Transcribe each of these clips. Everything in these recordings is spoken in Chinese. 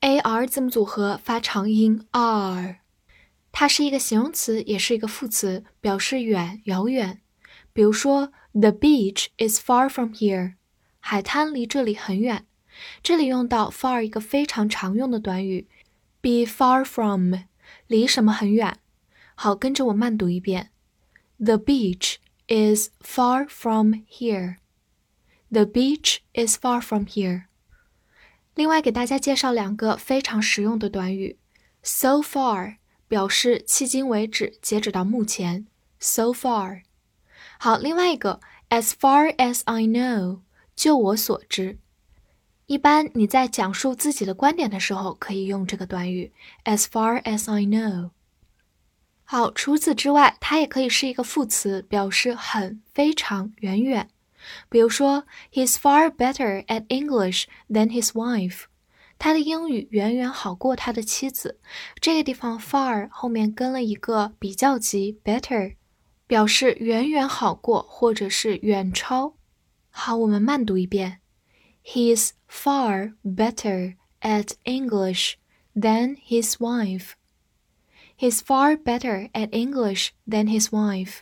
A r 字母组合发长音 r，它是一个形容词，也是一个副词，表示远、遥远。比如说，The beach is far from here，海滩离这里很远。这里用到 far 一个非常常用的短语，be far from，离什么很远。好，跟着我慢读一遍：The beach is far from here。The beach is far from here。另外，给大家介绍两个非常实用的短语：so far 表示迄今为止，截止到目前。so far，好，另外一个，as far as I know，就我所知。一般你在讲述自己的观点的时候，可以用这个短语：as far as I know。好，除此之外，它也可以是一个副词，表示很、非常、远远。比如说，He's far better at English than his wife。他的英语远远好过他的妻子。这个地方 far 后面跟了一个比较级 better，表示远远好过或者是远超。好，我们慢读一遍：He's far better at English than his wife. He's far better at English than his wife.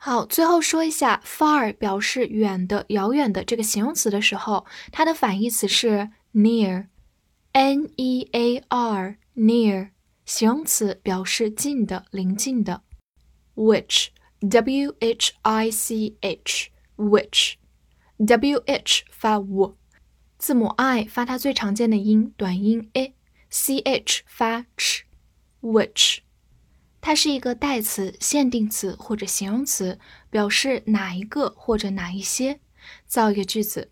好，最后说一下，far 表示远的、遥远的这个形容词的时候，它的反义词是 near，n e a r，near，形容词表示近的、临近的。which，w h i c h，which，w h 发 w，字母 i 发它最常见的音短音 a，c h 发 ch，which。它是一个代词、限定词或者形容词，表示哪一个或者哪一些。造一个句子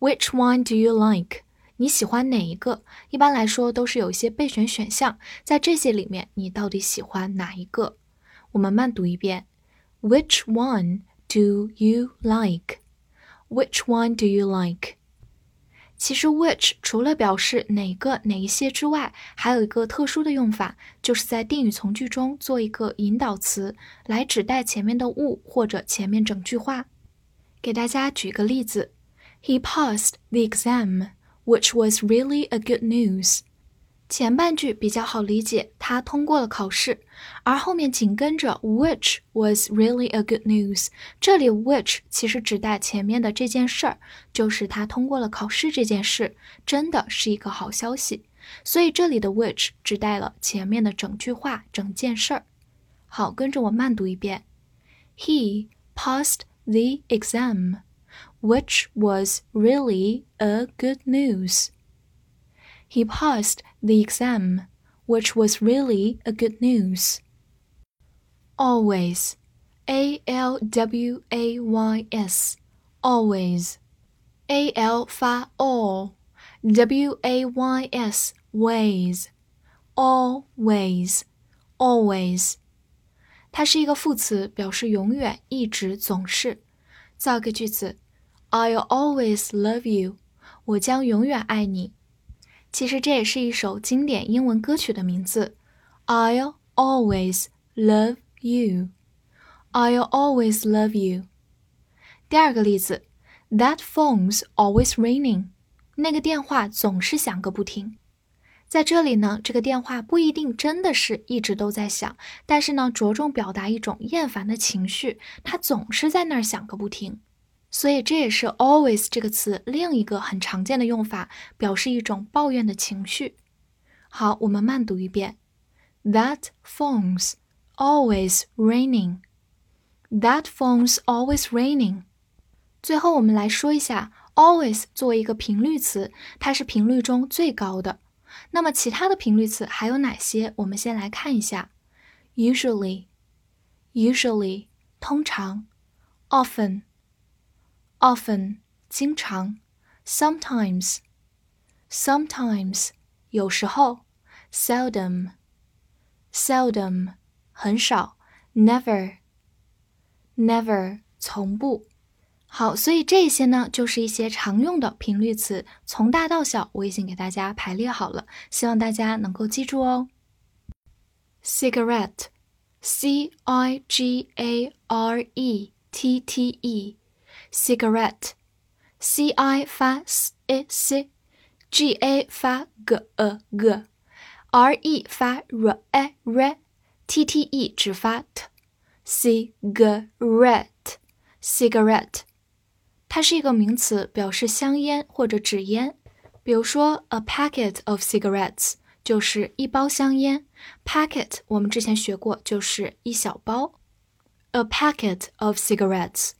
：Which one do you like？你喜欢哪一个？一般来说都是有一些备选选项，在这些里面，你到底喜欢哪一个？我们慢读一遍：Which one do you like？Which one do you like？其实，which 除了表示哪个、哪一些之外，还有一个特殊的用法，就是在定语从句中做一个引导词，来指代前面的物或者前面整句话。给大家举个例子：He passed the exam, which was really a good news. 前半句比较好理解，他通过了考试，而后面紧跟着 which was really a good news。这里 which 其实指代前面的这件事儿，就是他通过了考试这件事，真的是一个好消息。所以这里的 which 指代了前面的整句话、整件事儿。好，跟着我慢读一遍：He passed the exam, which was really a good news. He passed the exam, which was really a good news. Always, A L W A Y S, always, A L 发 all, W A Y S ways, always, always. 它是一个副词，表示永远、一直、总是。造个句子：I'll always love you. 我将永远爱你。 其实这也是一首经典英文歌曲的名字，I'll always love you. I'll always love you. 第二个例子，That phone's always ringing. 那个电话总是响个不停。在这里呢，这个电话不一定真的是一直都在响，但是呢，着重表达一种厌烦的情绪，它总是在那儿响个不停。所以这也是 always 这个词另一个很常见的用法，表示一种抱怨的情绪。好，我们慢读一遍：That phone's always raining. That phone's always raining. 最后我们来说一下，always 作为一个频率词，它是频率中最高的。那么其他的频率词还有哪些？我们先来看一下：usually, usually 通常，often。Often 经常，sometimes sometimes 有时候；seldom，seldom，很少；never，never，从不。好，所以这些呢，就是一些常用的频率词，从大到小，我已经给大家排列好了，希望大家能够记住哦。Cigarette，c i g a r e t t e e，cigarette，c i 发 s e c，g a 发 g e g，r e 发 r e r，t t e 只发 t，cigarette，cigarette。它是一个名词，表示香烟或者纸烟。比如说，a packet of cigarettes 就是一包香烟。packet 我们之前学过，就是一小包。a packet of cigarettes。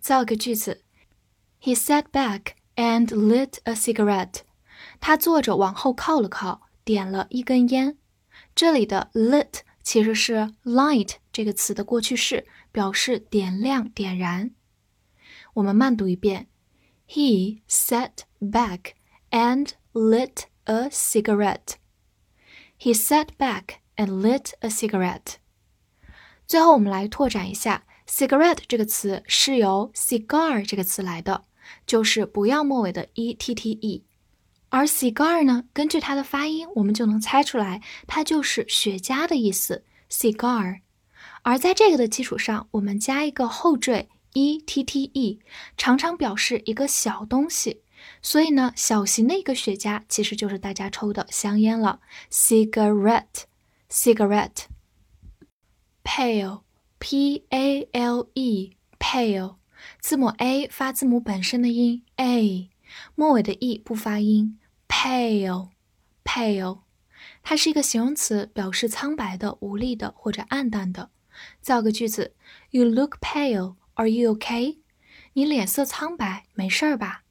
造个句子：He sat back and lit a cigarette。他坐着往后靠了靠，点了一根烟。这里的 lit 其实是 light 这个词的过去式，表示点亮、点燃。我们慢读一遍：He sat back and lit a cigarette. He sat back and lit a cigarette. 最后，我们来拓展一下 ，cigarette 这个词是由 cigar 这个词来的，就是不要末尾的 e t t e。而 cigar 呢，根据它的发音，我们就能猜出来，它就是雪茄的意思，cigar。而在这个的基础上，我们加一个后缀。e t t e 常常表示一个小东西，所以呢，小型的一个雪茄其实就是大家抽的香烟了，Cigarette Cigarette。Pale。P a l e pale，字母 a 发字母本身的音 a，末尾的 e 不发音。pale，pale，它是一个形容词，表示苍白的、无力的或者暗淡的。造个句子：You look pale。Are you okay？你脸色苍白，没事儿吧？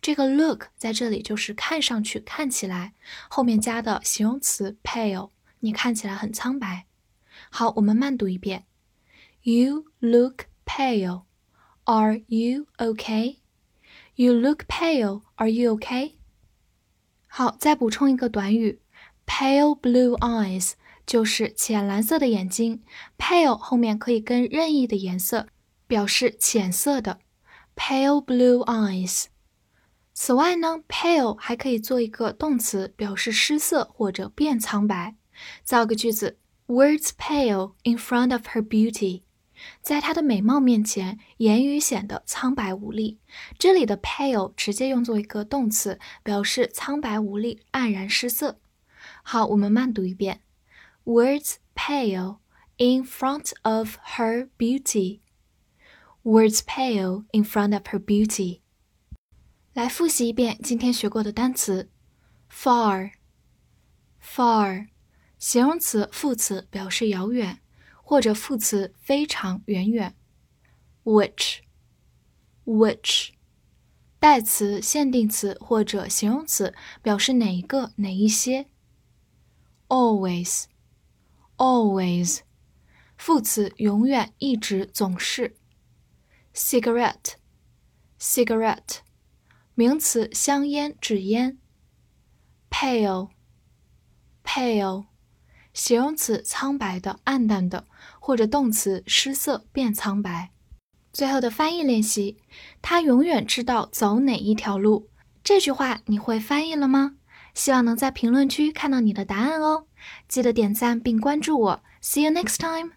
这个 look 在这里就是看上去、看起来，后面加的形容词 pale，你看起来很苍白。好，我们慢读一遍 ：You look pale. Are you okay? You look pale. Are you okay? 好，再补充一个短语：pale blue eyes，就是浅蓝色的眼睛。pale 后面可以跟任意的颜色。表示浅色的，pale blue eyes。此外呢，pale 还可以做一个动词，表示失色或者变苍白。造个句子：Words pale in front of her beauty。 在她的美貌面前，言语显得苍白无力。这里的 pale 直接用作一个动词，表示苍白无力、黯然失色。好，我们慢读一遍：Words pale in front of her beauty。Words pale in front of her beauty。来复习一遍今天学过的单词：far，far，形容词、副词表示遥远，或者副词非常远远。which，which，代词、限定词或者形容词表示哪一个、哪一些。always，always，副词永远、一直、总是。cigarette，cigarette，名词，香烟、纸烟。pale，pale，形容词，苍白的、暗淡的，或者动词，失色、变苍白。最后的翻译练习，他永远知道走哪一条路。这句话你会翻译了吗？希望能在评论区看到你的答案哦。记得点赞并关注我。See you next time.